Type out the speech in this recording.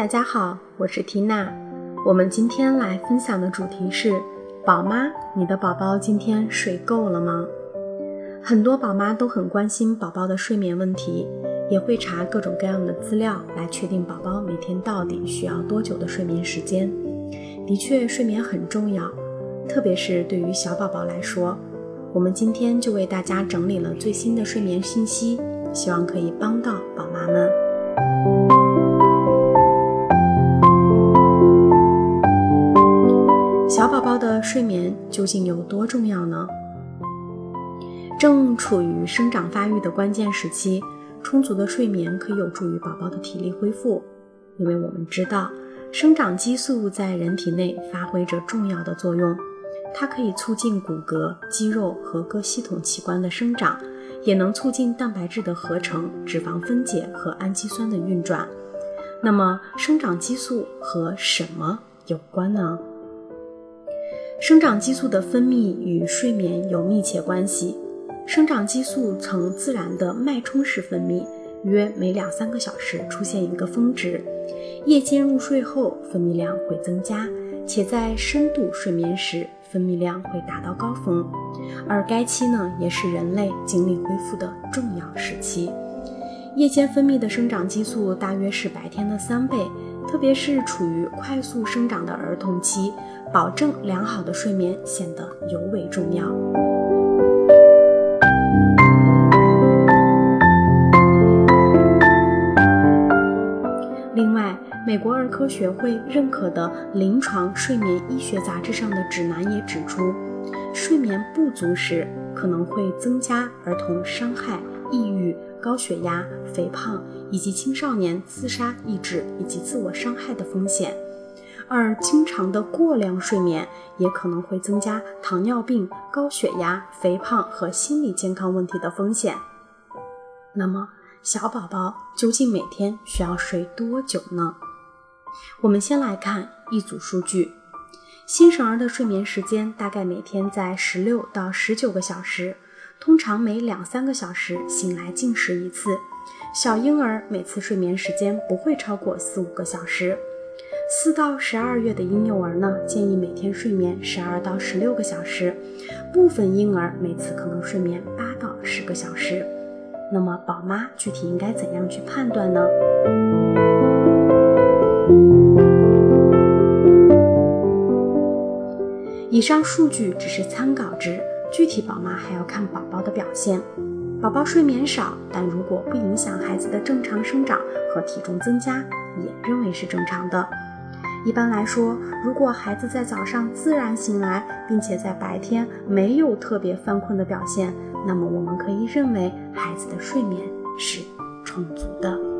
大家好，我是缇娜。我们今天来分享的主题是：宝妈，你的宝宝今天睡够了吗？很多宝妈都很关心宝宝的睡眠问题，也会查各种各样的资料来确定宝宝每天到底需要多久的睡眠时间。的确，睡眠很重要，特别是对于小宝宝来说。我们今天就为大家整理了最新的睡眠信息，希望可以帮到宝妈们。睡眠究竟有多重要呢？正处于生长发育的关键时期，充足的睡眠可以有助于宝宝的体力恢复。因为我们知道，生长激素在人体内发挥着重要的作用，它可以促进骨骼、肌肉和各系统器官的生长，也能促进蛋白质的合成、脂肪分解和氨基酸的运转。那么，生长激素和什么有关呢？生长激素的分泌与睡眠有密切关系。生长激素呈自然的脉冲式分泌，约每两三个小时出现一个峰值。夜间入睡后，分泌量会增加，且在深度睡眠时，分泌量会达到高峰。而该期呢，也是人类精力恢复的重要时期。夜间分泌的生长激素大约是白天的三倍，特别是处于快速生长的儿童期。保证良好的睡眠显得尤为重要。另外，美国儿科学会认可的临床睡眠医学杂志上的指南也指出，睡眠不足时可能会增加儿童伤害、抑郁、高血压、肥胖以及青少年自杀、意志以及自我伤害的风险。而经常的过量睡眠也可能会增加糖尿病、高血压、肥胖和心理健康问题的风险。那么，小宝宝究竟每天需要睡多久呢？我们先来看一组数据：新生儿的睡眠时间大概每天在十六到十九个小时，通常每两三个小时醒来进食一次。小婴儿每次睡眠时间不会超过四五个小时。四到十二月的婴幼儿呢，建议每天睡眠十二到十六个小时，部分婴儿每次可能睡眠八到十个小时。那么，宝妈具体应该怎样去判断呢？以上数据只是参考值，具体宝妈还要看宝宝的表现。宝宝睡眠少，但如果不影响孩子的正常生长和体重增加，也认为是正常的。一般来说，如果孩子在早上自然醒来，并且在白天没有特别犯困的表现，那么我们可以认为孩子的睡眠是充足的。